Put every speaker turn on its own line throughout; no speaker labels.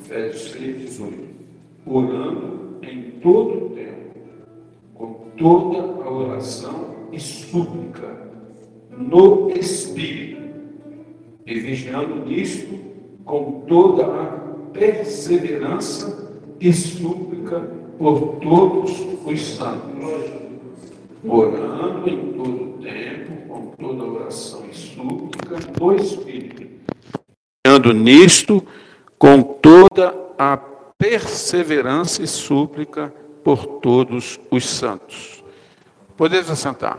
Efésios 3, 18. Orando em todo o tempo, com toda a oração e súplica, no Espírito, e vigiando nisto com toda a perseverança e súplica por todos os santos, orando em todo o tempo, com toda oração e súplica no Espírito, vigiando nisto com toda a perseverança e súplica por todos os santos. Podemos assentar.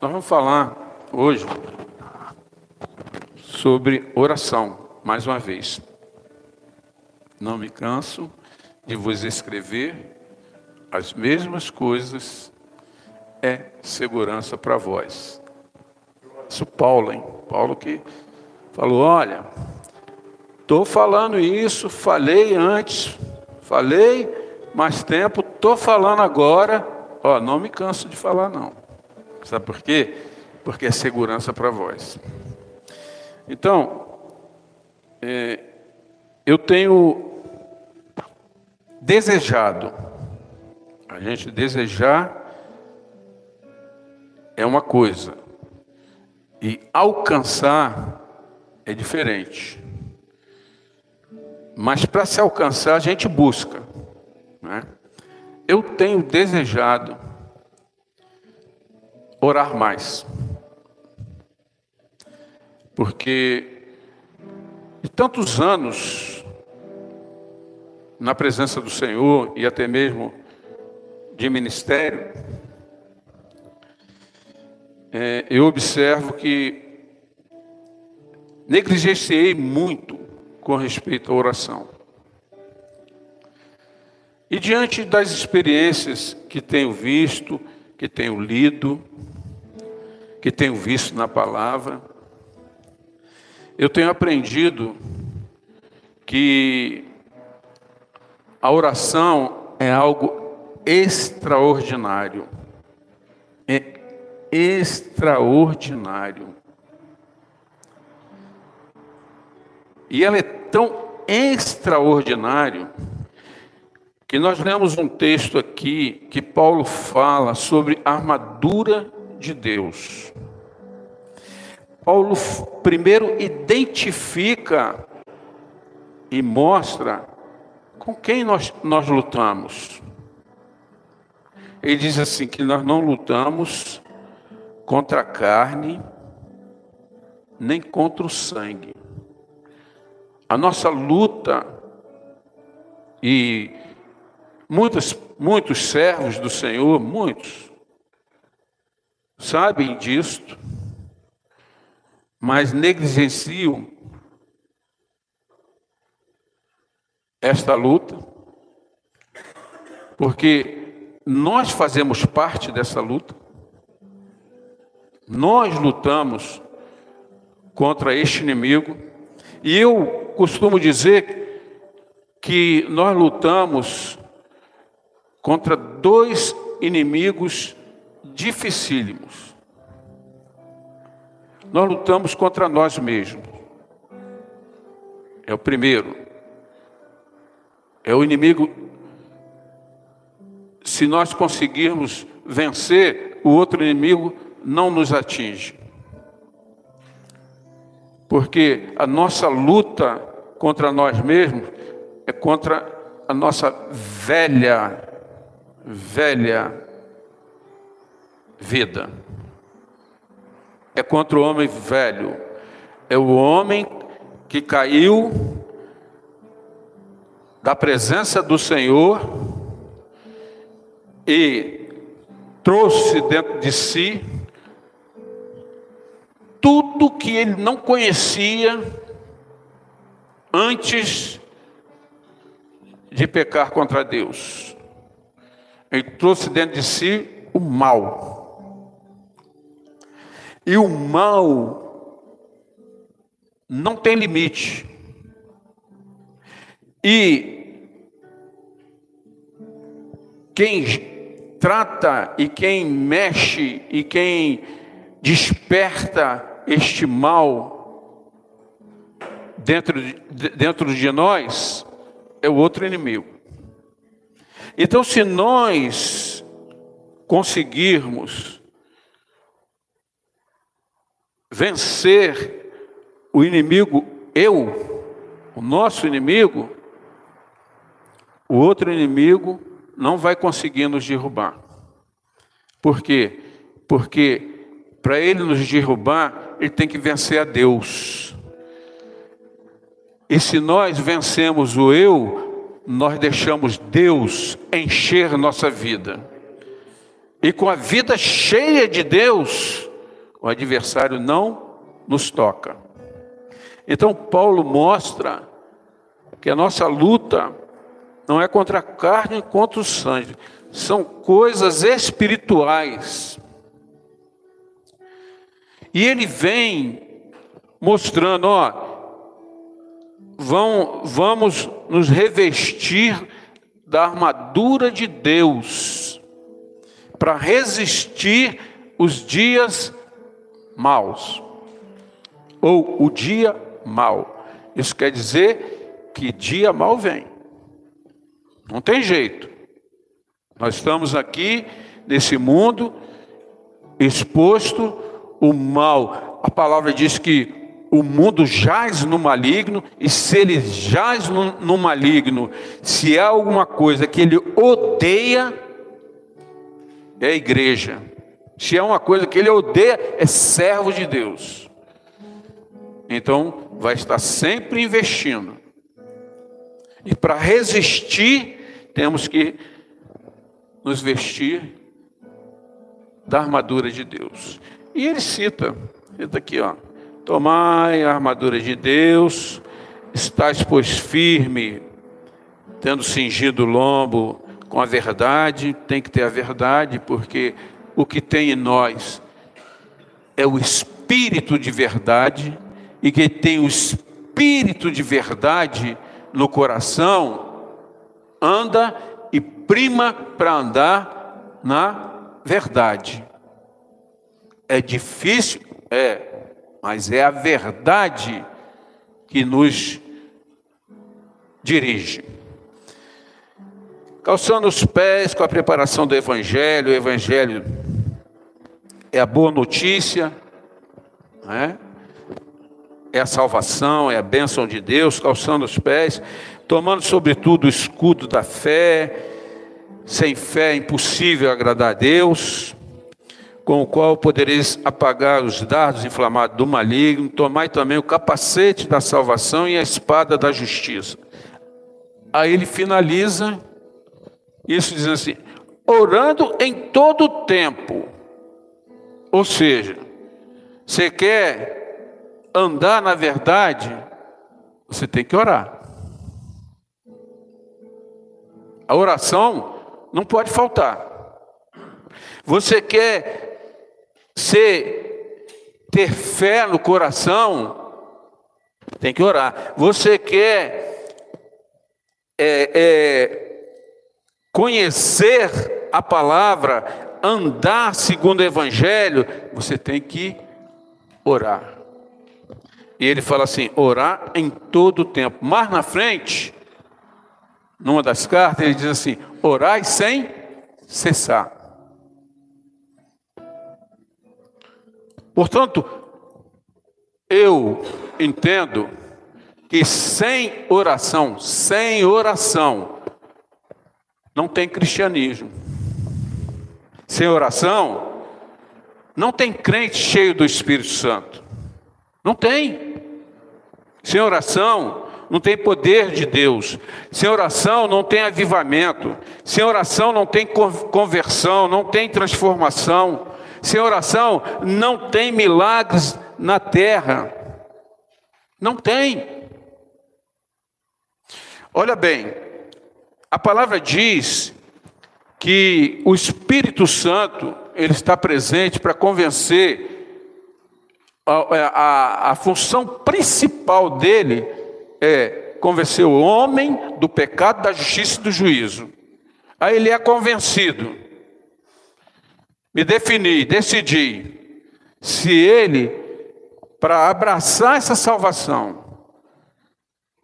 Nós vamos falar hoje sobre oração, mais uma vez. Não me canso de vos escrever as mesmas coisas, é segurança para vós. Isso Paulo, hein? Paulo que falou: olha, estou falando isso, falei antes, falei mais tempo, estou falando agora, ó, não me canso de falar não. Sabe por quê? Porque é segurança para vós. Então, é, eu tenho desejado, a gente desejar é uma coisa, e alcançar é diferente. Mas para se alcançar, a gente busca. Né? Eu tenho desejado orar mais. Porque de tantos anos na presença do Senhor e até mesmo de ministério, é, eu observo que negligenciei muito com respeito à oração. E diante das experiências que tenho visto, que tenho lido, que tenho visto na palavra, eu tenho aprendido que a oração é algo extraordinário. Extraordinário. E ela é tão extraordinário que nós lemos um texto aqui que Paulo fala sobre a armadura de Deus. Paulo primeiro identifica e mostra com quem nós, nós lutamos. Ele diz assim: que nós não lutamos contra a carne, nem contra o sangue. A nossa luta, e muitos, muitos servos do Senhor, muitos, sabem disto, mas negligenciam esta luta, porque nós fazemos parte dessa luta, nós lutamos contra este inimigo, e eu costumo dizer que nós lutamos contra dois inimigos dificílimos. Nós lutamos contra nós mesmos. É o primeiro. É o inimigo. Se nós conseguirmos vencer, o outro inimigo não nos atinge. Porque a nossa luta contra nós mesmos é contra a nossa velha, velha vida. É contra o homem velho. É o homem que caiu da presença do Senhor e trouxe dentro de si tudo que ele não conhecia antes de pecar contra Deus. Ele trouxe dentro de si o mal. E o mal não tem limite. E quem trata e quem mexe e quem desperta este mal dentro de, dentro de nós, é o outro inimigo. Então, se nós conseguirmos vencer o inimigo eu, o nosso inimigo, o outro inimigo não vai conseguir nos derrubar. Por quê? Porque para ele nos derrubar, ele tem que vencer a Deus. E se nós vencemos o eu, nós deixamos Deus encher nossa vida. E com a vida cheia de Deus, o adversário não nos toca. Então, Paulo mostra que a nossa luta não é contra a carne, contra o sangue, são coisas espirituais. E ele vem mostrando, ó, vão, vamos nos revestir da armadura de Deus para resistir os dias maus ou o dia mal. Isso quer dizer que dia mal vem. Não tem jeito. Nós estamos aqui nesse mundo exposto o mal. A palavra diz que o mundo jaz no maligno, e se ele jaz no, no maligno, se há alguma coisa que ele odeia, é a igreja. Se é uma coisa que ele odeia, é servo de Deus. Então, vai estar sempre investindo. E para resistir, temos que nos vestir da armadura de Deus. E ele cita, cita aqui, ó. Tomai a armadura de Deus, estáis, pois, firme, tendo cingido o lombo com a verdade, tem que ter a verdade, porque o que tem em nós é o espírito de verdade, e que tem o espírito de verdade no coração, anda e prima para andar na verdade. É difícil, é, mas é a verdade que nos dirige. Calçando os pés com a preparação do Evangelho, o Evangelho é a boa notícia, né? é a salvação, é a bênção de Deus, calçando os pés, tomando sobretudo o escudo da fé, sem fé é impossível agradar a Deus, com o qual podereis apagar os dardos inflamados do maligno, tomai também o capacete da salvação e a espada da justiça. Aí ele finaliza isso dizendo assim: orando em todo o tempo. Ou seja, você quer andar na verdade, você tem que orar. A oração não pode faltar. Você quer ser, ter fé no coração, tem que orar. Você quer é, é, conhecer a palavra, andar segundo o Evangelho, você tem que orar. E ele fala assim: orar em todo o tempo. Mais na frente, numa das cartas, ele diz assim: orai sem cessar. Portanto, eu entendo que sem oração, sem oração, não tem cristianismo. Sem oração, não tem crente cheio do Espírito Santo. Não tem. Sem oração, não tem poder de Deus. Sem oração, não tem avivamento. Sem oração, não tem conversão, não tem transformação. Sem oração não tem milagres na terra. Não tem. Olha bem, a palavra diz que o Espírito Santo ele está presente para convencer a, a, a função principal dele é convencer o homem do pecado, da justiça e do juízo. Aí ele é convencido me defini, decidi se ele para abraçar essa salvação,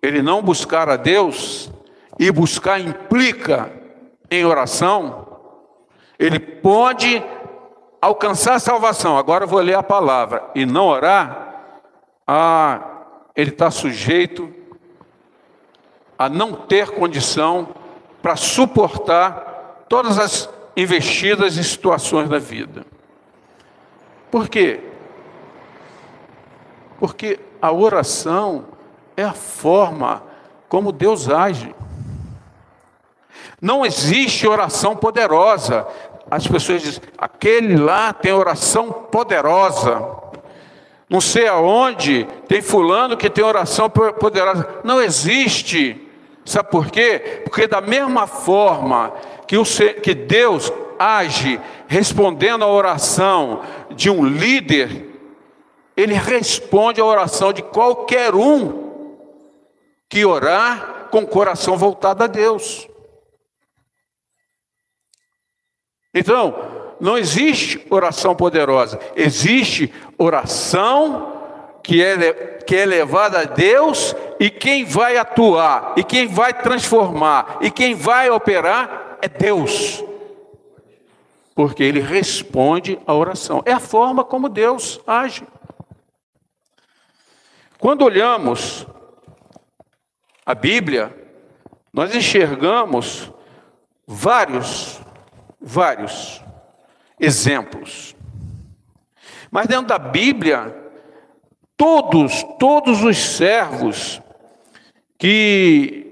ele não buscar a Deus, e buscar implica em oração, ele pode alcançar a salvação. Agora eu vou ler a palavra e não orar, ah, ele está sujeito a não ter condição para suportar todas as investidas e situações da vida. Por quê? Porque a oração é a forma como Deus age. Não existe oração poderosa. As pessoas dizem, aquele lá tem oração poderosa. Não sei aonde tem fulano que tem oração poderosa. Não existe. Sabe por quê? Porque da mesma forma que, o, que Deus age respondendo à oração de um líder, ele responde à oração de qualquer um que orar com o coração voltado a Deus. Então, não existe oração poderosa, existe oração que é, que é levada a Deus e quem vai atuar, e quem vai transformar, e quem vai operar é Deus. Porque ele responde à oração. É a forma como Deus age. Quando olhamos a Bíblia, nós enxergamos vários vários exemplos. Mas dentro da Bíblia, todos, todos os servos que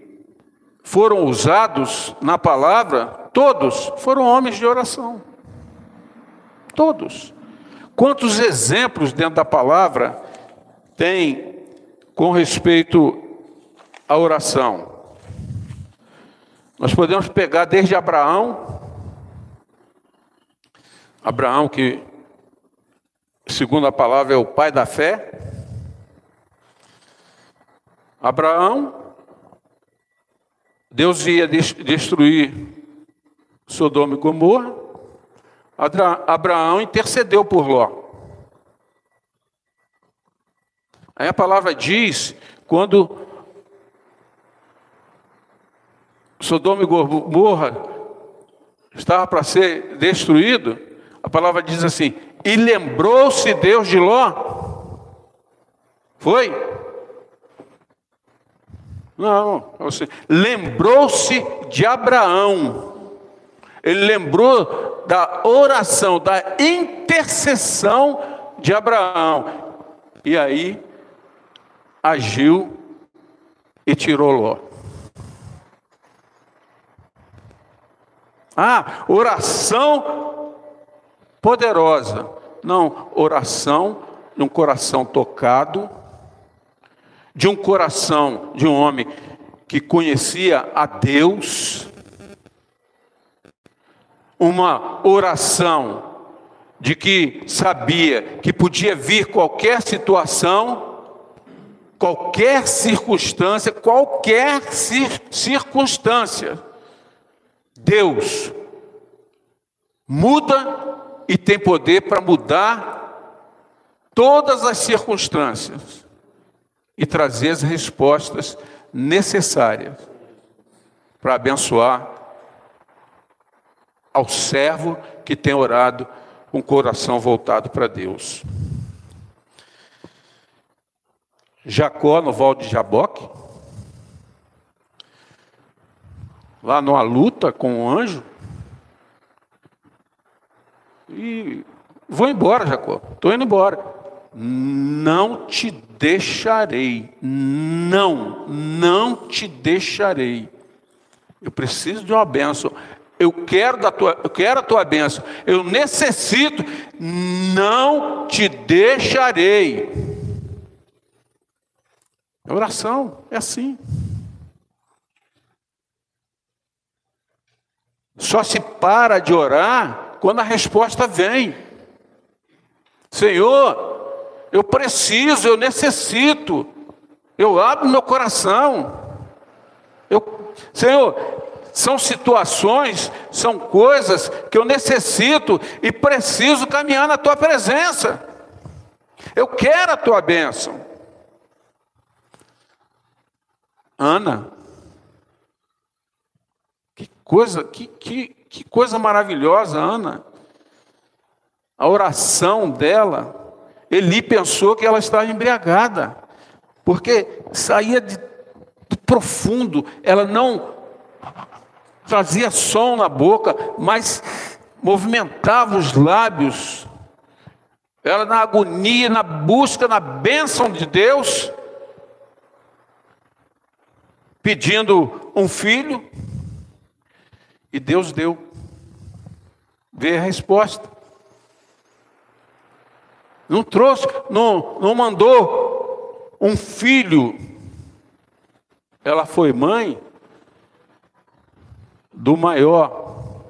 foram usados na palavra, todos foram homens de oração. Todos. Quantos exemplos dentro da palavra tem com respeito à oração? Nós podemos pegar desde Abraão Abraão, que, segundo a palavra, é o pai da fé. Abraão, Deus ia destruir Sodoma e Gomorra. Abraão intercedeu por Ló. Aí a palavra diz, quando Sodoma e Gomorra estava para ser destruído, a palavra diz assim: e lembrou-se Deus de Ló? Foi? Não, lembrou-se de Abraão. Ele lembrou da oração, da intercessão de Abraão. E aí agiu e tirou Ló. Ah, oração poderosa. Não, oração de um coração tocado, de um coração de um homem que conhecia a Deus, uma oração de que sabia que podia vir qualquer situação, qualquer circunstância, qualquer cir circunstância, Deus muda e tem poder para mudar todas as circunstâncias e trazer as respostas necessárias para abençoar ao servo que tem orado com o coração voltado para Deus. Jacó no Val de Jaboque, lá numa luta com o anjo, e vou embora, Jacó. Estou indo embora. Não te deixarei. Não, não te deixarei. Eu preciso de uma bênção. Eu quero, da tua, eu quero a tua bênção. Eu necessito. Não te deixarei. A oração é assim. Só se para de orar quando a resposta vem. Senhor, eu preciso, eu necessito, eu abro meu coração. Eu, Senhor, são situações, são coisas que eu necessito e preciso caminhar na tua presença. Eu quero a tua bênção. Ana, que coisa, que, que, que coisa maravilhosa, Ana. A oração dela, Eli pensou que ela estava embriagada, porque saía de, profundo, ela não trazia som na boca, mas movimentava os lábios. Ela na agonia, na busca, na bênção de Deus, pedindo um filho, e Deus deu. Vê a resposta. Não trouxe, não, não mandou um filho. Ela foi mãe do maior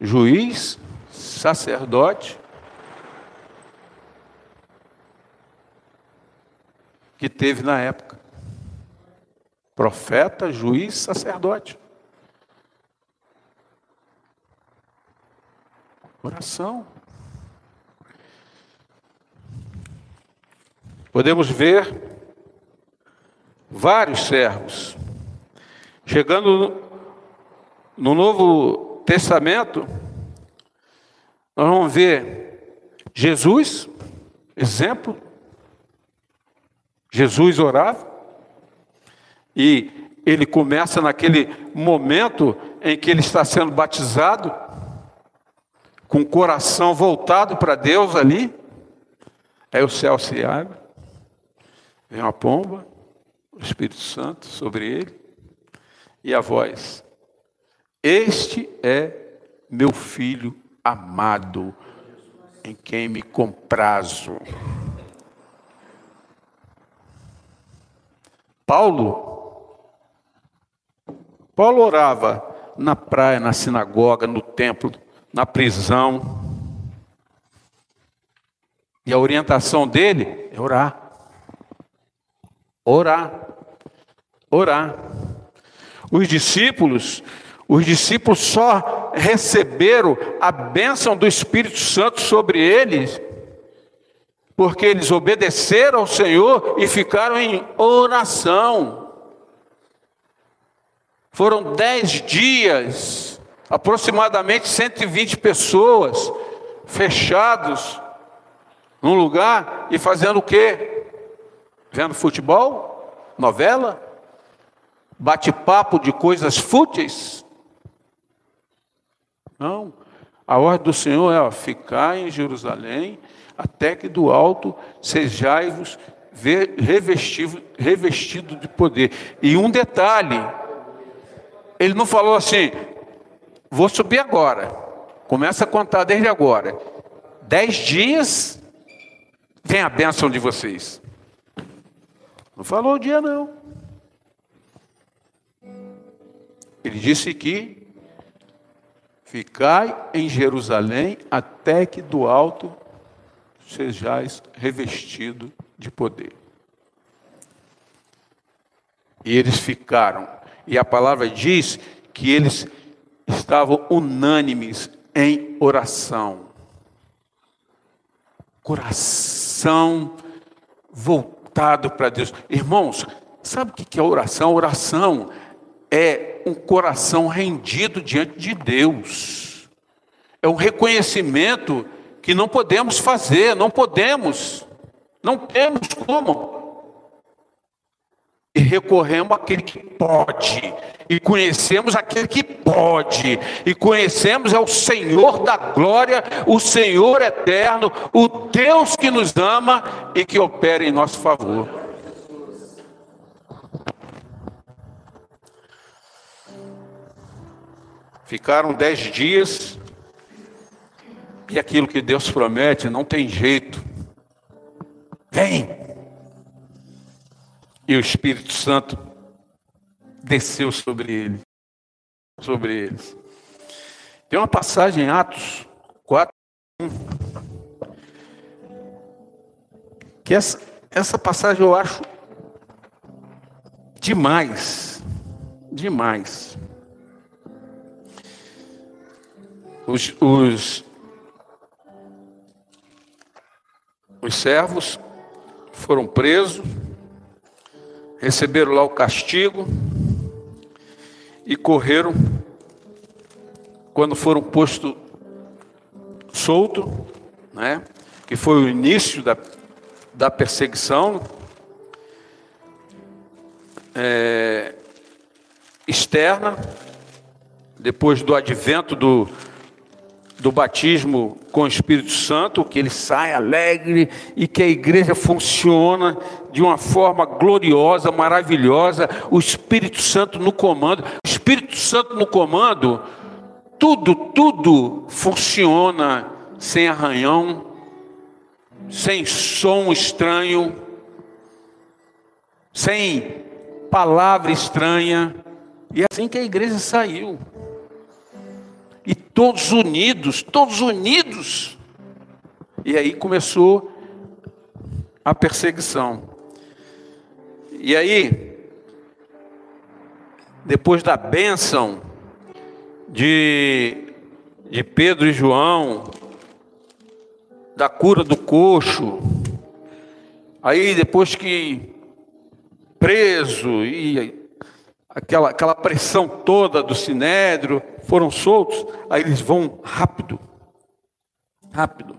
juiz, sacerdote, que teve na época. Profeta, juiz, sacerdote. Oração. Podemos ver vários servos chegando no Novo Testamento, nós vamos ver Jesus, exemplo. Jesus orava, e ele começa naquele momento em que ele está sendo batizado, com o coração voltado para Deus ali. Aí o céu se abre, vem uma pomba, o Espírito Santo sobre ele, e a voz: este é meu filho amado, em quem me comprazo. Paulo, Paulo orava na praia, na sinagoga, no templo, na prisão. E a orientação dele é orar. Orar. Orar. Os discípulos os discípulos só receberam a bênção do Espírito Santo sobre eles, porque eles obedeceram ao Senhor e ficaram em oração. Foram dez dias, aproximadamente 120 pessoas, fechados num lugar e fazendo o quê? Vendo futebol? Novela? Bate-papo de coisas fúteis? Não. A ordem do Senhor é ó, ficar em Jerusalém até que do alto sejais-vos revestido, revestido de poder. E um detalhe, ele não falou assim, vou subir agora. Começa a contar desde agora. Dez dias, vem a bênção de vocês. Não falou o dia, não. Ele disse que Ficai em Jerusalém até que do alto sejais revestido de poder. E eles ficaram. E a palavra diz que eles estavam unânimes em oração. Coração voltado para Deus. Irmãos, sabe o que é oração? Oração é um coração rendido diante de Deus. É um reconhecimento que não podemos fazer, não podemos, não temos como. E recorremos àquele que pode, e conhecemos aquele que pode, e conhecemos é o Senhor da glória, o Senhor eterno, o Deus que nos ama e que opera em nosso favor. Ficaram dez dias e aquilo que Deus promete não tem jeito. Vem! E o Espírito Santo desceu sobre ele, sobre eles. Tem uma passagem em Atos 4, 1, que essa, essa passagem eu acho demais, demais. os, os, os Os servos foram presos, receberam lá o castigo e correram. Quando foram postos solto, né? Que foi o início da, da perseguição é, externa, depois do advento do, do batismo com o Espírito Santo, que ele sai alegre e que a igreja funciona de uma forma gloriosa, maravilhosa, o Espírito Santo no comando. O Espírito Santo no comando, tudo, tudo funciona sem arranhão, sem som estranho, sem palavra estranha. E é assim que a igreja saiu e todos unidos, todos unidos. E aí começou a perseguição. E aí, depois da bênção de, de Pedro e João, da cura do coxo, aí depois que preso e aquela, aquela pressão toda do sinédrio, foram soltos, aí eles vão rápido, rápido,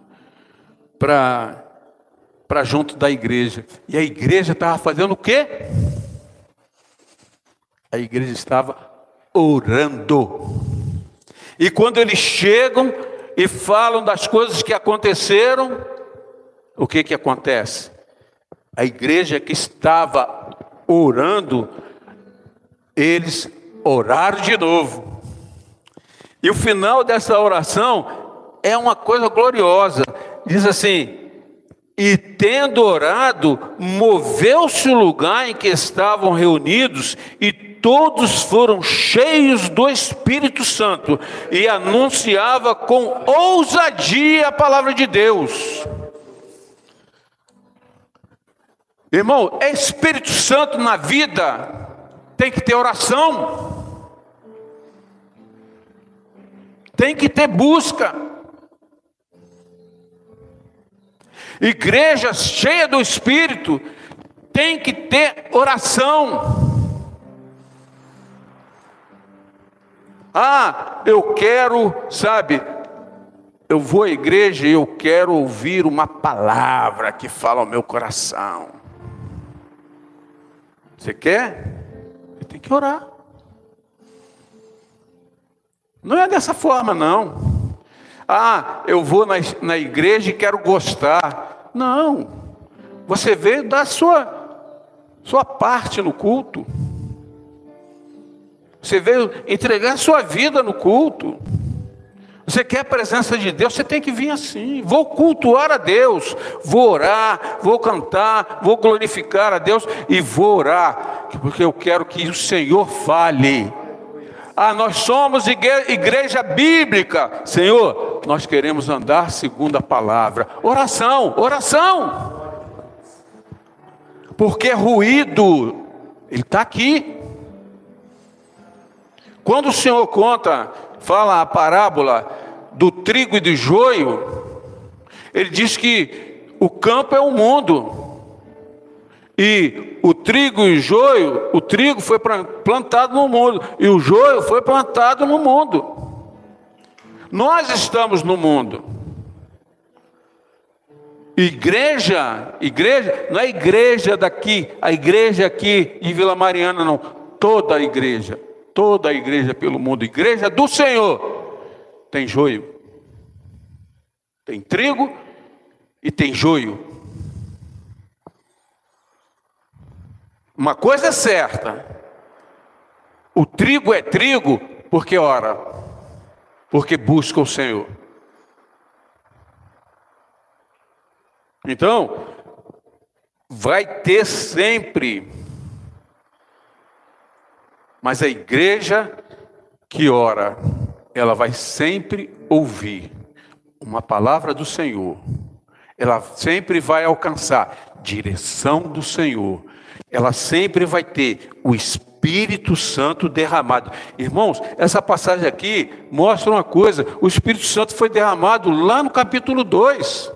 para junto da igreja. E a igreja estava fazendo o quê? A igreja estava orando. E quando eles chegam e falam das coisas que aconteceram, o que que acontece? A igreja que estava orando eles oraram de novo. E o final dessa oração é uma coisa gloriosa. Diz assim: E tendo orado, moveu-se o lugar em que estavam reunidos, e todos foram cheios do Espírito Santo, e anunciava com ousadia a palavra de Deus. Irmão, é Espírito Santo na vida tem que ter oração, tem que ter busca. Igreja cheia do Espírito tem que ter oração. Ah, eu quero, sabe, eu vou à igreja e eu quero ouvir uma palavra que fala ao meu coração. Você quer? Tem que orar. Não é dessa forma, não. Ah, eu vou na, na igreja e quero gostar. Não. Você veio dar sua, sua parte no culto. Você veio entregar sua vida no culto. Você quer a presença de Deus, você tem que vir assim. Vou cultuar a Deus, vou orar, vou cantar, vou glorificar a Deus e vou orar, porque eu quero que o Senhor fale. Ah, nós somos igreja bíblica. Senhor, nós queremos andar segundo a palavra. Oração, oração. Porque ruído, ele está aqui. Quando o Senhor conta fala a parábola do trigo e do joio, ele diz que o campo é o mundo. E o trigo e o joio, o trigo foi plantado no mundo e o joio foi plantado no mundo. Nós estamos no mundo. Igreja, igreja, não é igreja daqui, a igreja aqui em Vila Mariana, não. Toda a igreja toda a igreja pelo mundo, igreja do Senhor, tem joio, tem trigo e tem joio. Uma coisa é certa: o trigo é trigo porque ora, porque busca o Senhor. Então, vai ter sempre mas a igreja que ora, ela vai sempre ouvir uma palavra do Senhor. Ela sempre vai alcançar direção do Senhor. Ela sempre vai ter o Espírito Santo derramado. Irmãos, essa passagem aqui mostra uma coisa: o Espírito Santo foi derramado lá no capítulo 2.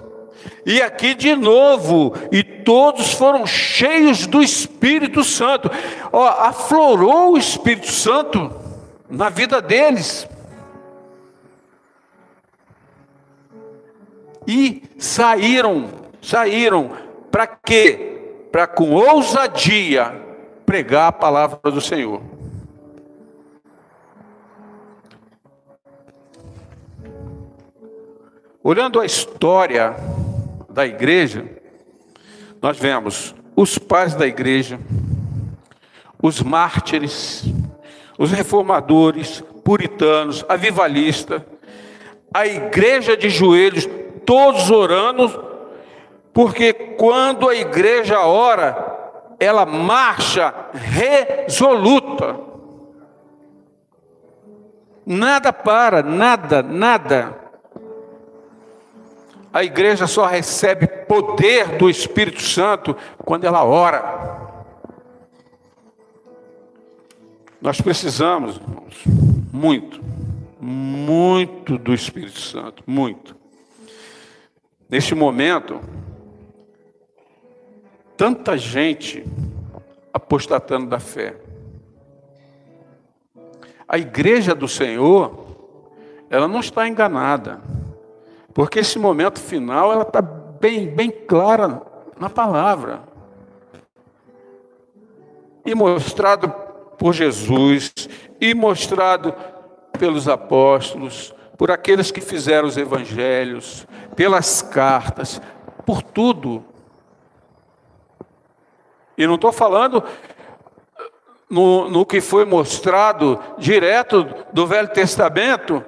E aqui de novo, e todos foram cheios do Espírito Santo. Ó, aflorou o Espírito Santo na vida deles. E saíram, saíram para quê? Para com ousadia pregar a palavra do Senhor. Olhando a história da igreja, nós vemos os pais da igreja, os mártires, os reformadores, puritanos, avivalistas, a igreja de joelhos, todos orando, porque quando a igreja ora, ela marcha resoluta. Nada para, nada, nada. A igreja só recebe poder do Espírito Santo quando ela ora. Nós precisamos, irmãos, muito, muito do Espírito Santo, muito. Neste momento, tanta gente apostatando da fé. A igreja do Senhor, ela não está enganada, porque esse momento final ela está bem, bem clara na palavra e mostrado por Jesus e mostrado pelos apóstolos, por aqueles que fizeram os evangelhos, pelas cartas, por tudo. E não estou falando no, no que foi mostrado direto do Velho Testamento,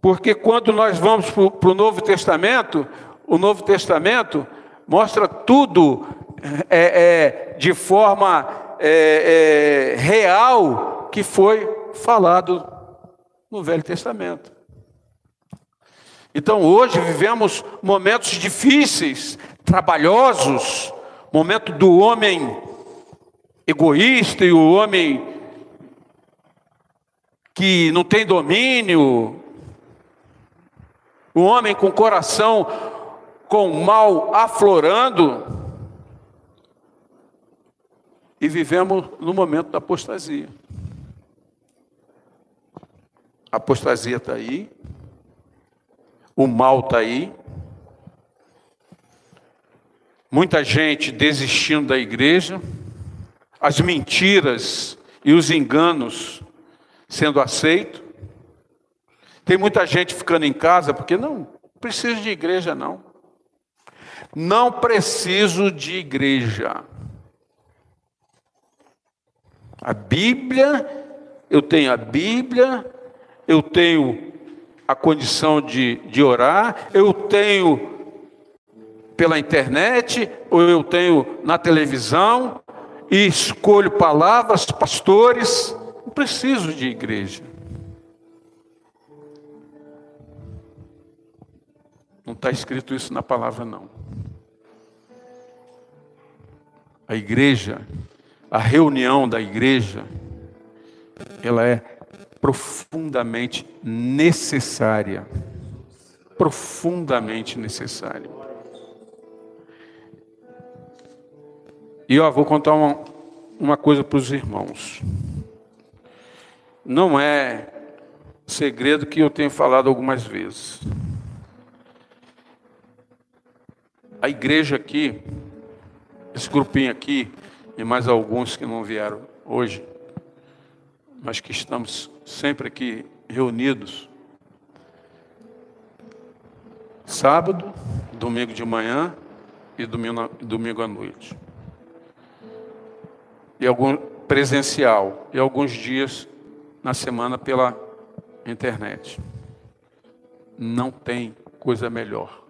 porque quando nós vamos para o Novo Testamento, o Novo Testamento mostra tudo é, é, de forma é, é real que foi falado no Velho Testamento. Então hoje vivemos momentos difíceis, trabalhosos, momento do homem egoísta e o homem que não tem domínio, o homem com coração com o mal aflorando, e vivemos no momento da apostasia. A apostasia está aí, o mal está aí, Muita gente desistindo da igreja, as mentiras e os enganos sendo aceitos. Tem muita gente ficando em casa porque não preciso de igreja não. Não preciso de igreja. A Bíblia, eu tenho a Bíblia, eu tenho a condição de, de orar, eu tenho pela internet, ou eu tenho na televisão, e escolho palavras, pastores, não preciso de igreja. Não está escrito isso na palavra, não. A igreja, a reunião da igreja, ela é profundamente necessária. Profundamente necessária. E ó, vou contar uma, uma coisa para os irmãos. Não é segredo que eu tenho falado algumas vezes. A igreja aqui, esse grupinho aqui, e mais alguns que não vieram hoje, mas que estamos sempre aqui reunidos. Sábado, domingo de manhã e domingo, domingo à noite e algum presencial e alguns dias na semana pela internet. Não tem coisa melhor.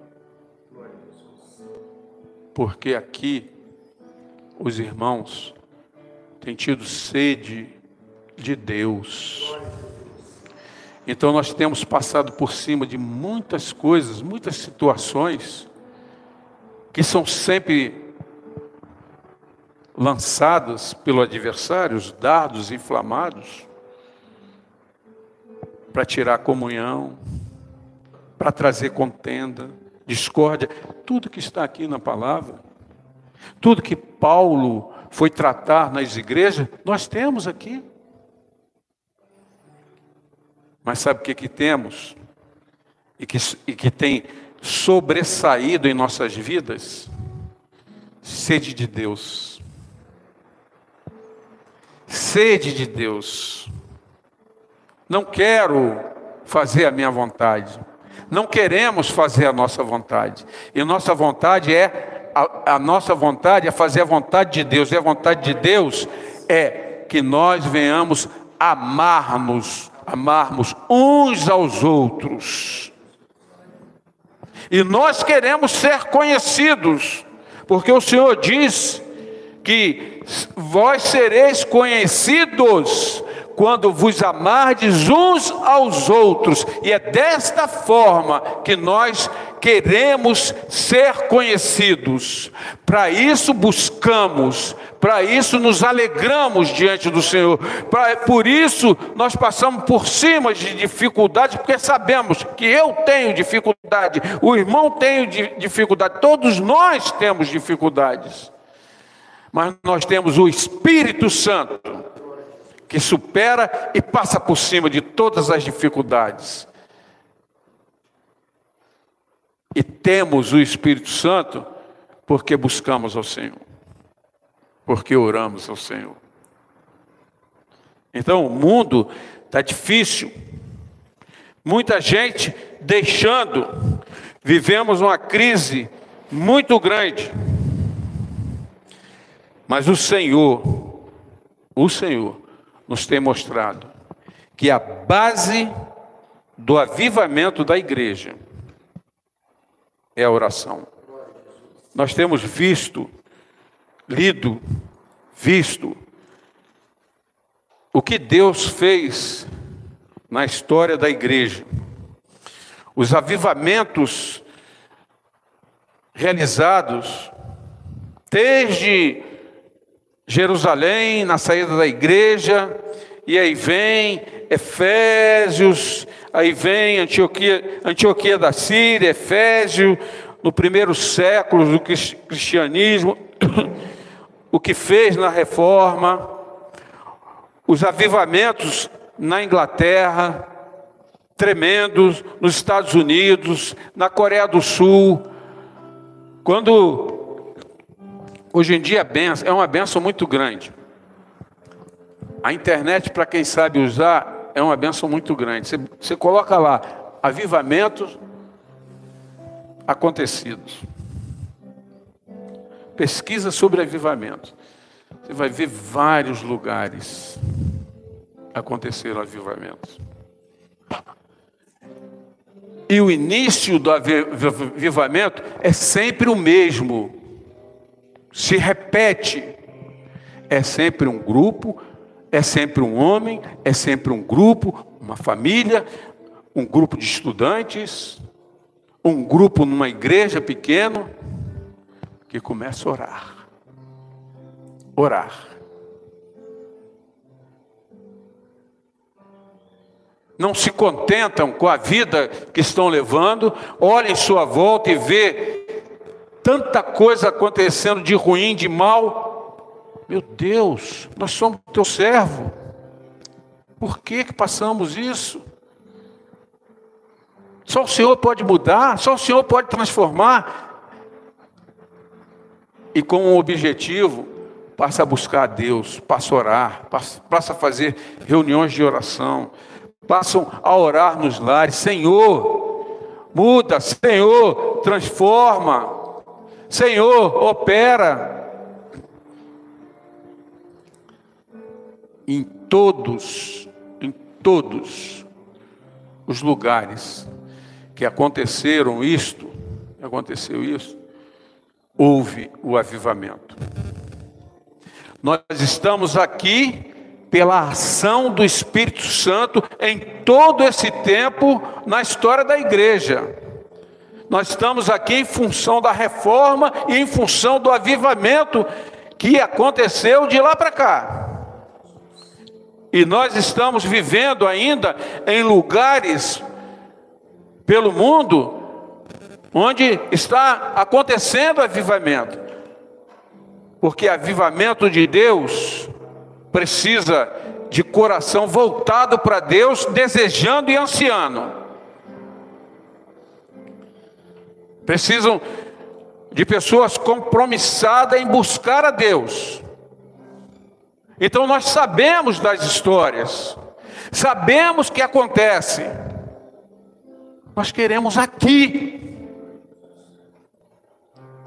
Porque aqui os irmãos têm tido sede de Deus. Então nós temos passado por cima de muitas coisas, muitas situações que são sempre lançadas pelo adversário, os dardos inflamados, para tirar comunhão, para trazer contenda, discórdia, tudo que está aqui na palavra, tudo que Paulo foi tratar nas igrejas, nós temos aqui. Mas sabe o que, que temos? E que, e que tem sobressaído em nossas vidas? Sede de Deus. Sede de Deus. Não quero fazer a minha vontade. Não queremos fazer a nossa vontade. E nossa vontade é a, a nossa vontade é fazer a vontade de Deus. E a vontade de Deus é que nós venhamos amar-nos, amarmos uns aos outros. E nós queremos ser conhecidos, porque o Senhor diz que vós sereis conhecidos quando vos amardes uns aos outros, e é desta forma que nós queremos ser conhecidos. Para isso buscamos, para isso nos alegramos diante do Senhor. Pra, por isso nós passamos por cima de dificuldades, porque sabemos que eu tenho dificuldade, o irmão tem dificuldade, todos nós temos dificuldades. Mas nós temos o Espírito Santo que supera e passa por cima de todas as dificuldades. E temos o Espírito Santo porque buscamos ao Senhor, porque oramos ao Senhor. Então o mundo está difícil, muita gente deixando, vivemos uma crise muito grande, mas o Senhor, o Senhor, nos tem mostrado que a base do avivamento da igreja é a oração. Nós temos visto, lido, visto o que Deus fez na história da igreja. Os avivamentos realizados desde Jerusalém, na saída da igreja, e aí vem Efésios, aí vem Antioquia, Antioquia da Síria, Efésio, no primeiro século do cristianismo, o que fez na reforma, os avivamentos na Inglaterra, tremendos, nos Estados Unidos, na Coreia do Sul, quando Hoje em dia é, uma benção muito grande. A internet, para quem sabe usar, é uma benção muito grande. Você, você coloca lá avivamentos acontecidos. Pesquisa sobre avivamentos. Você vai ver vários lugares aconteceram avivamentos. E o início do avivamento é sempre o mesmo se repete. É sempre um grupo, é sempre um homem, é sempre um grupo, uma família, um grupo de estudantes, um grupo numa igreja pequena que começa a orar. Orar. Não se contentam com a vida que estão levando, olhem sua volta e vê tanta coisa acontecendo de ruim, de mal. Meu Deus, nós somos teu servo. Por que, que passamos isso? Só o Senhor pode mudar, só o Senhor pode transformar. E com um objetivo, passa a buscar a Deus, passa a orar, passa, passa a fazer reuniões de oração, passam a orar nos lares. Senhor, muda, Senhor, transforma. Senhor, opera em todos, em todos os lugares que aconteceram isto, aconteceu isso, houve o avivamento. Nós estamos aqui pela ação do Espírito Santo em todo esse tempo na história da igreja. Nós estamos aqui em função da reforma e em função do avivamento que aconteceu de lá para cá. E nós estamos vivendo ainda em lugares pelo mundo onde está acontecendo avivamento. Porque avivamento de Deus precisa de coração voltado para Deus, desejando e ansiando. Precisam de pessoas compromissadas em buscar a Deus. Então nós sabemos das histórias, sabemos o que acontece. Nós queremos aqui.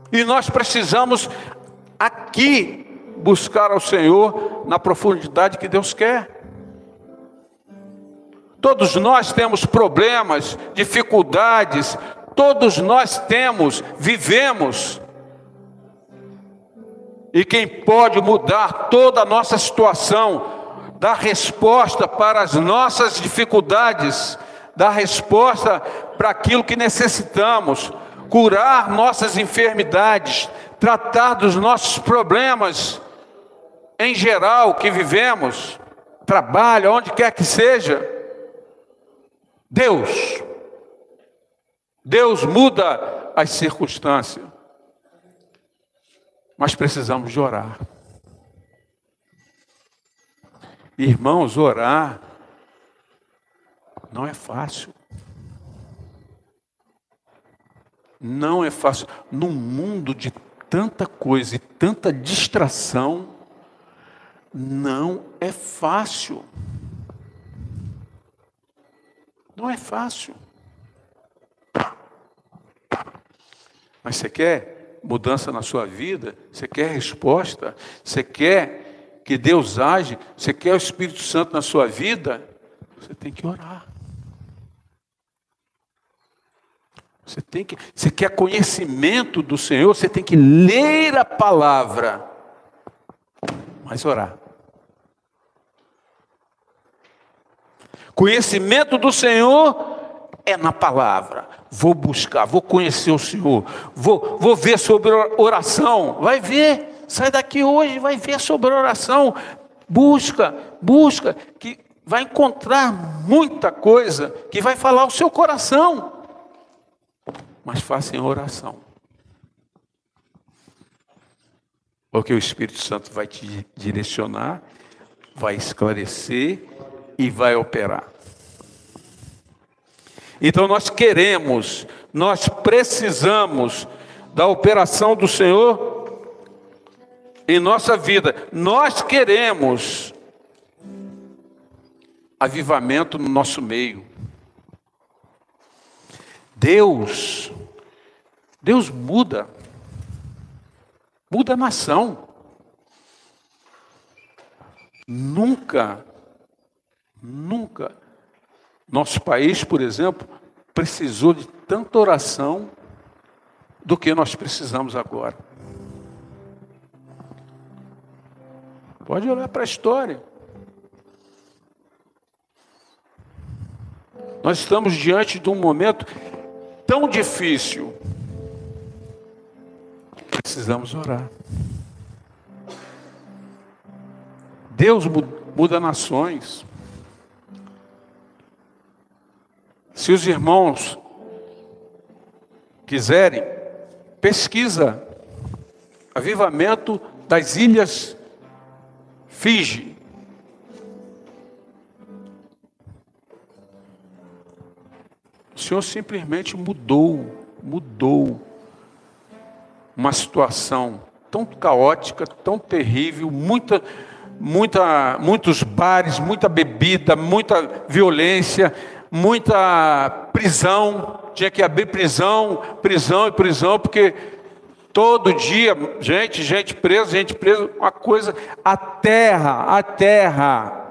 E nós precisamos aqui buscar ao Senhor na profundidade que Deus quer. Todos nós temos problemas, dificuldades, todos nós temos, vivemos. E quem pode mudar toda a nossa situação, dar resposta para as nossas dificuldades, dar resposta para aquilo que necessitamos, curar nossas enfermidades, tratar dos nossos problemas, em geral que vivemos, trabalho, onde quer que seja, Deus. Deus muda as circunstâncias. Mas precisamos de orar. Irmãos, orar não é fácil. Não é fácil. Num mundo de tanta coisa e tanta distração, não é fácil. Não é fácil. Mas você quer mudança na sua vida? Você quer resposta? Você quer que Deus age? Você quer o Espírito Santo na sua vida? Você tem que orar. Você tem que, você quer conhecimento do Senhor, você tem que ler a palavra, mas orar. Conhecimento do Senhor é na palavra. Vou buscar, vou conhecer o Senhor, vou, vou ver sobre oração. Vai ver, sai daqui hoje, vai ver sobre oração. Busca, busca, que vai encontrar muita coisa que vai falar o seu coração. Mas faça em oração. Porque o Espírito Santo vai te direcionar, vai esclarecer e vai operar. Então nós queremos, nós precisamos da operação do Senhor em nossa vida. Nós queremos avivamento no nosso meio. Deus, Deus muda, muda a nação. Nunca Nunca. Nosso país, por exemplo, precisou de tanta oração do que nós precisamos agora. Pode olhar para a história. Nós estamos diante de um momento tão difícil. Precisamos orar. Deus muda nações. Se os irmãos quiserem, pesquisa avivamento das ilhas Fiji. O Senhor simplesmente mudou, mudou uma situação tão caótica, tão terrível, muita, muita, muitos bares, muita bebida, muita violência, muita prisão, tinha que abrir prisão, prisão e prisão, porque todo dia, gente, gente presa, gente presa, uma coisa, a terra, a terra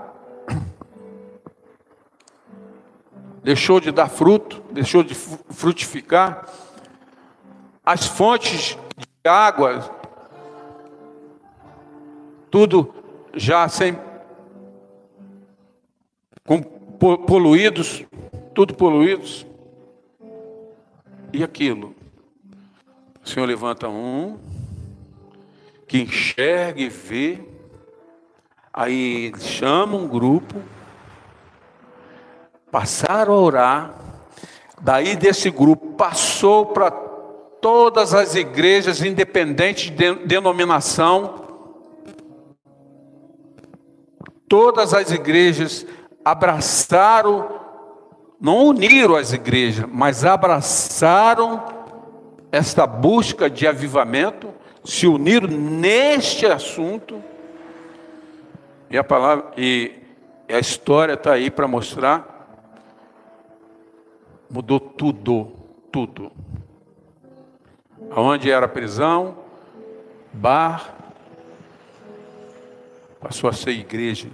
deixou de dar fruto, deixou de frutificar, as fontes de água, tudo já sem com poluídos, tudo poluídos. E aquilo? O Senhor levanta um que enxerga e vê, aí chama um grupo, passaram a orar, daí desse grupo passou para todas as igrejas, independente de denominação, todas as igrejas abraçaram, não uniram as igrejas, mas abraçaram esta busca de avivamento, se uniram neste assunto. E a palavra e a história está aí para mostrar. Mudou tudo, tudo. Onde era prisão, bar, passou a ser igreja.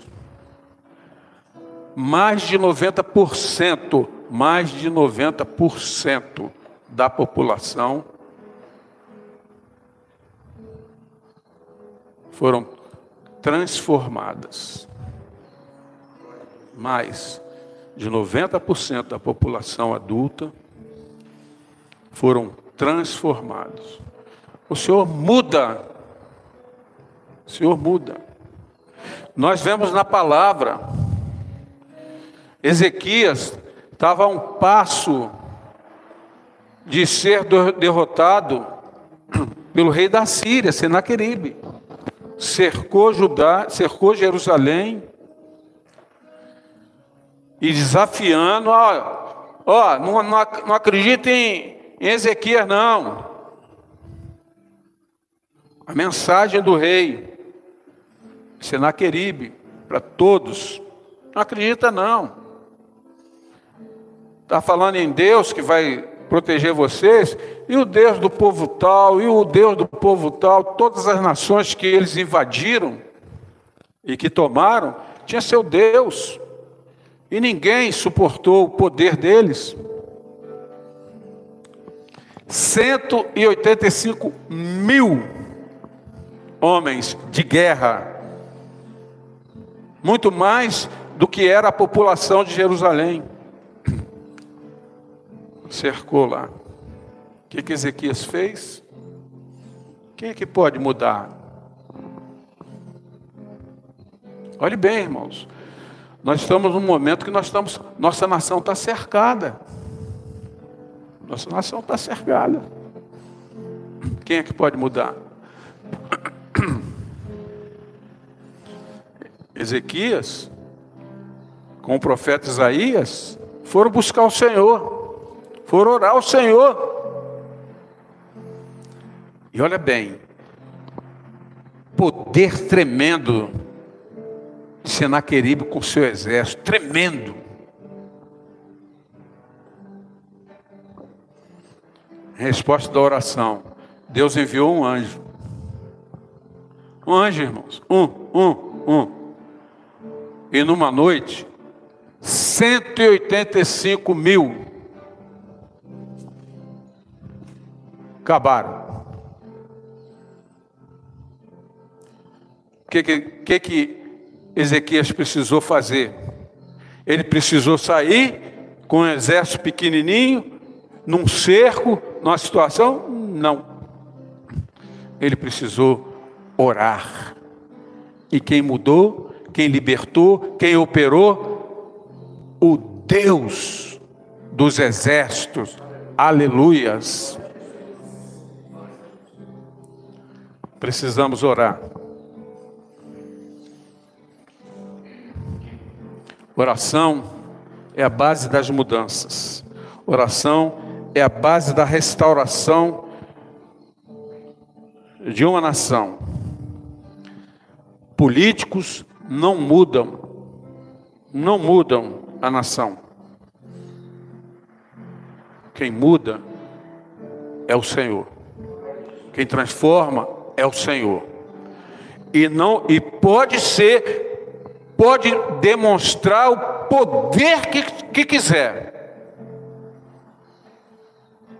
Mais de 90%, mais de 90% da população foram transformadas. Mais de 90% da população adulta foram transformados. O Senhor muda. O Senhor muda. Nós vemos na palavra, Ezequias estava a um passo de ser derrotado pelo rei da Síria, Senaqueribe. Cercou Judá, cercou Jerusalém e desafiando, ó, ó não, não, não acreditem em Ezequias não. A mensagem do rei Senaqueribe para todos. Não acredita não. Está falando em Deus que vai proteger vocês, e o Deus do povo tal, e o Deus do povo tal, todas as nações que eles invadiram e que tomaram, tinha seu Deus. E ninguém suportou o poder deles. 185 mil homens de guerra, muito mais do que era a população de Jerusalém cercou lá. O que, que Ezequias fez? Quem é que pode mudar? Olhe bem, irmãos. Nós estamos num momento que nós estamos, nossa nação está cercada. Nossa nação está cercada. Quem é que pode mudar? Ezequias, com o profeta Isaías, foram buscar o Senhor foram orar ao Senhor. E olha bem, poder tremendo de Senaqueribe com seu exército, tremendo. Resposta da oração: Deus enviou um anjo. Um anjo, irmãos. Um, um, um. E numa noite, 185 mil acabaram. O que, que, que Ezequias precisou fazer? Ele precisou sair com um exército pequenininho, num cerco, numa situação? Não. Ele precisou orar. E quem mudou, quem libertou, quem operou? O Deus dos exércitos. Aleluias. Precisamos orar. Oração é a base das mudanças. Oração é a base da restauração de uma nação. Políticos não mudam, não mudam a nação. Quem muda é o Senhor. Quem transforma é o Senhor. E não e pode ser pode demonstrar o poder que, que quiser.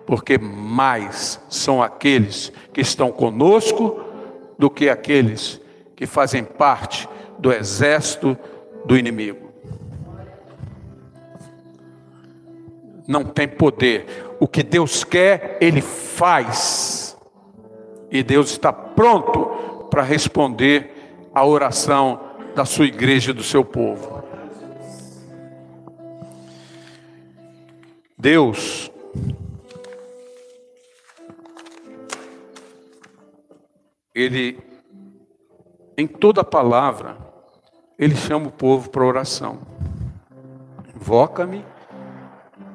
Porque mais são aqueles que estão conosco do que aqueles que fazem parte do exército do inimigo. Não tem poder. O que Deus quer, Ele faz. E Deus está pronto para responder à oração da sua igreja e do seu povo. Deus ele, em toda palavra, ele chama o povo para oração. Invoca-me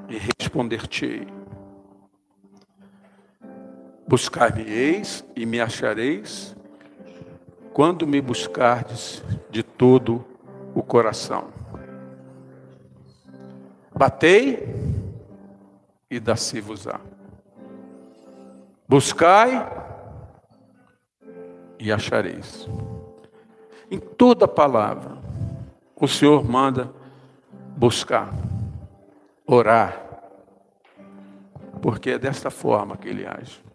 e responder-te-ei. Buscar-me-eis e me achareis quando me buscardes de todo o coração. Batei e dá-se-vos-á. Buscai e achareis. Em toda palavra, o Senhor manda buscar, orar, porque é desta forma que ele age.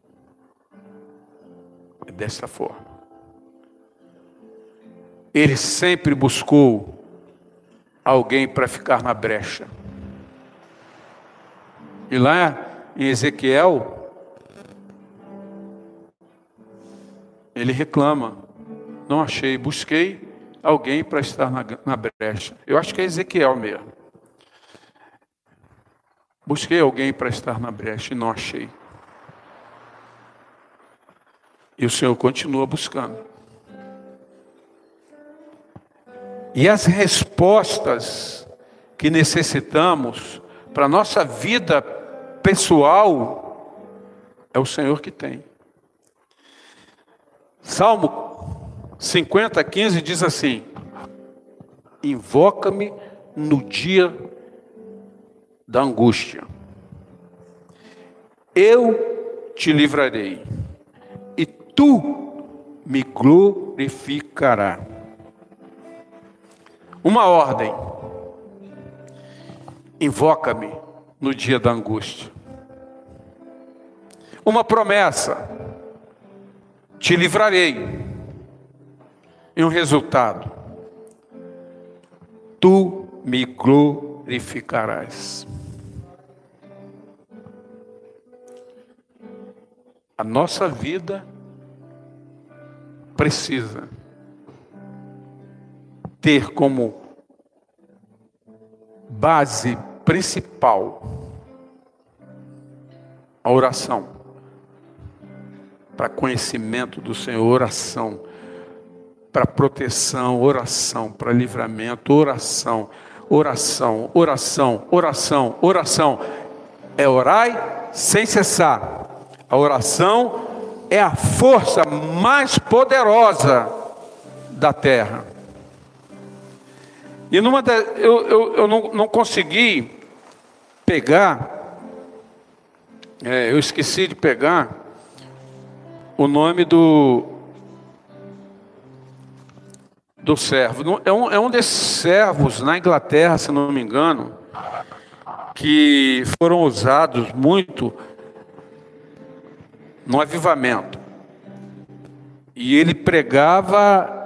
Desta forma. Ele sempre buscou alguém para ficar na brecha. E lá em Ezequiel, ele reclama: não achei, busquei alguém para estar na, na brecha. Eu acho que é Ezequiel mesmo. Busquei alguém para estar na brecha e não achei. E o Senhor continua buscando. E as respostas que necessitamos para a nossa vida pessoal é o Senhor que tem. Salmo 50, 15 diz assim: Invoca-me no dia da angústia, eu te livrarei, tu me glorificarás. Uma ordem: invoca-me no dia da angústia. Uma promessa: te livrarei. E um resultado: tu me glorificarás. A nossa vida precisa ter como base principal a oração. Para conhecimento do Senhor, oração. Para proteção, oração. Para livramento, oração. Oração, oração, oração, oração. É orai sem cessar. A oração é a força mais poderosa da terra. E numa da, eu, eu, eu não, não consegui pegar, é, eu esqueci de pegar o nome do, do servo. É um, é um desses servos na Inglaterra, se não me engano, que foram usados muito no avivamento. E ele pregava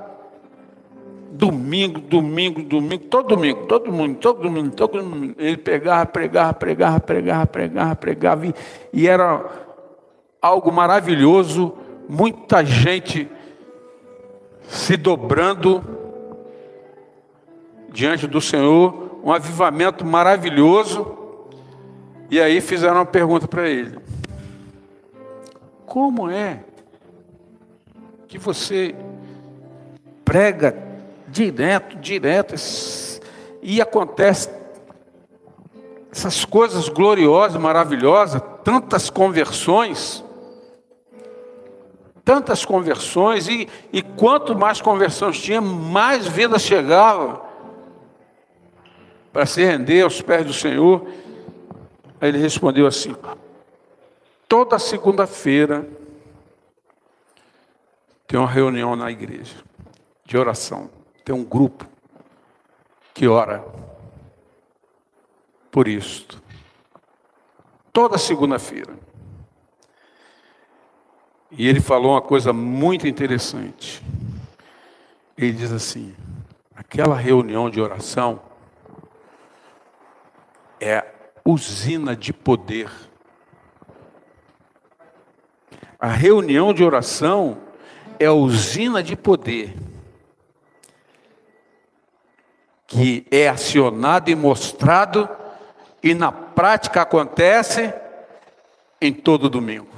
Domingo, domingo, domingo, todo domingo, todo mundo, todo domingo, todo domingo. Ele pegava, pregava, pregava, pregava, pregava, pregava, e, e era algo maravilhoso, muita gente se dobrando diante do Senhor, um avivamento maravilhoso. E aí fizeram uma pergunta para ele: Como é que você prega direto, direto, e acontece essas coisas gloriosas, maravilhosas, tantas conversões, tantas conversões, e, e quanto mais conversões tinha, mais vidas chegava para se render aos pés do Senhor. Aí ele respondeu assim: toda segunda-feira tem uma reunião na igreja de oração tem um grupo que ora por isto. Toda segunda-feira. E ele falou uma coisa muito interessante. Ele diz assim: aquela reunião de oração é usina de poder. A reunião de oração é usina de poder que é acionado e mostrado e na prática acontece em todo domingo.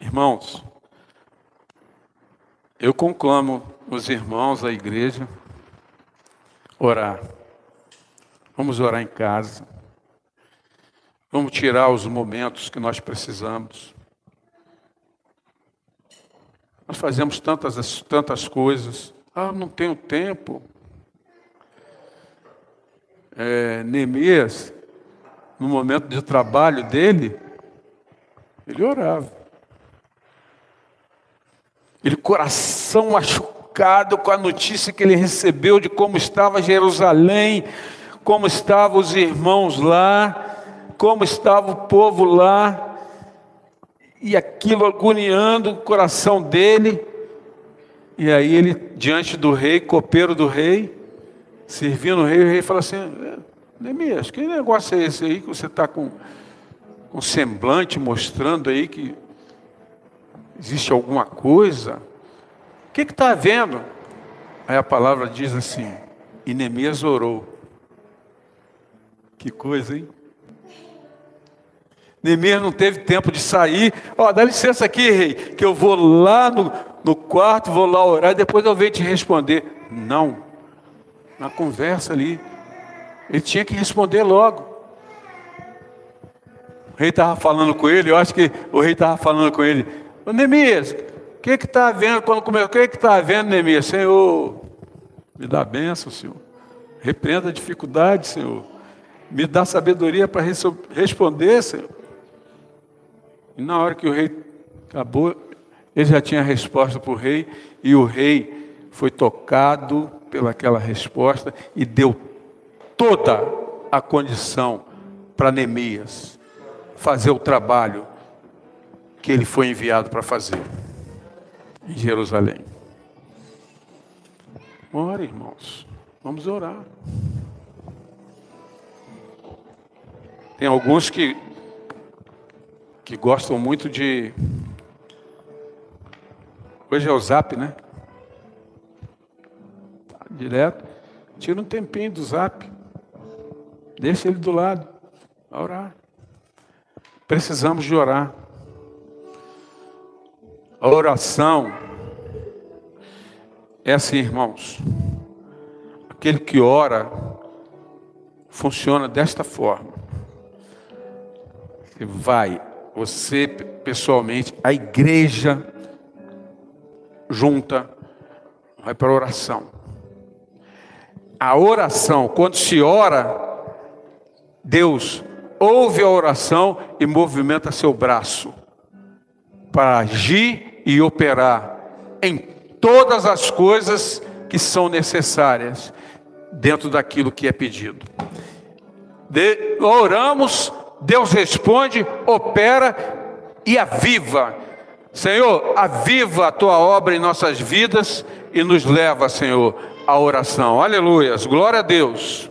Irmãos, eu conclamo os irmãos da igreja orar. Vamos orar em casa. Vamos tirar os momentos que nós precisamos. Nós fazemos tantas, tantas coisas. Ah, não tenho tempo. É, Neemias, no momento de trabalho dele, ele orava. Ele, coração machucado com a notícia que ele recebeu de como estava Jerusalém, como estavam os irmãos lá, como estava o povo lá, e aquilo agoniando o coração dele. E aí ele, diante do rei, copeiro do rei, servindo o rei, o rei fala assim: é, Neemias, que negócio é esse aí que você está com, com semblante mostrando aí que existe alguma coisa? O que está havendo? Aí a palavra diz assim: e Neemias orou. Que coisa, hein? Neemias não teve tempo de sair. Ó, oh, dá licença aqui, rei, que eu vou lá no, no quarto, vou lá orar e depois eu venho te responder. Não. Na conversa ali, ele tinha que responder logo. O rei estava falando com ele, eu acho que o rei estava falando com ele. Ô Neemias, o que está havendo quando começou? O que está havendo, Neemias? Senhor, me dá bênção, Senhor. Repreenda a dificuldade, Senhor. Me dá sabedoria para responder, Senhor. E na hora que o rei acabou, ele já tinha a resposta para o rei, e o rei foi tocado pelaquela resposta e deu toda a condição para Neemias fazer o trabalho que ele foi enviado para fazer em Jerusalém. Ora, irmãos, vamos orar. Tem alguns que, que gostam muito de. Hoje é o zap, né? Direto. Tira um tempinho do zap. Deixa ele do lado. A orar. Precisamos de orar. A oração é assim, irmãos. Aquele que ora funciona desta forma vai, você pessoalmente, a igreja junta, vai para a oração. A oração, quando se ora, Deus ouve a oração e movimenta seu braço para agir e operar em todas as coisas que são necessárias dentro daquilo que é pedido. De, oramos Deus responde, opera e aviva. Senhor, aviva a tua obra em nossas vidas e nos leva, Senhor, à oração. Aleluias. Glória a Deus.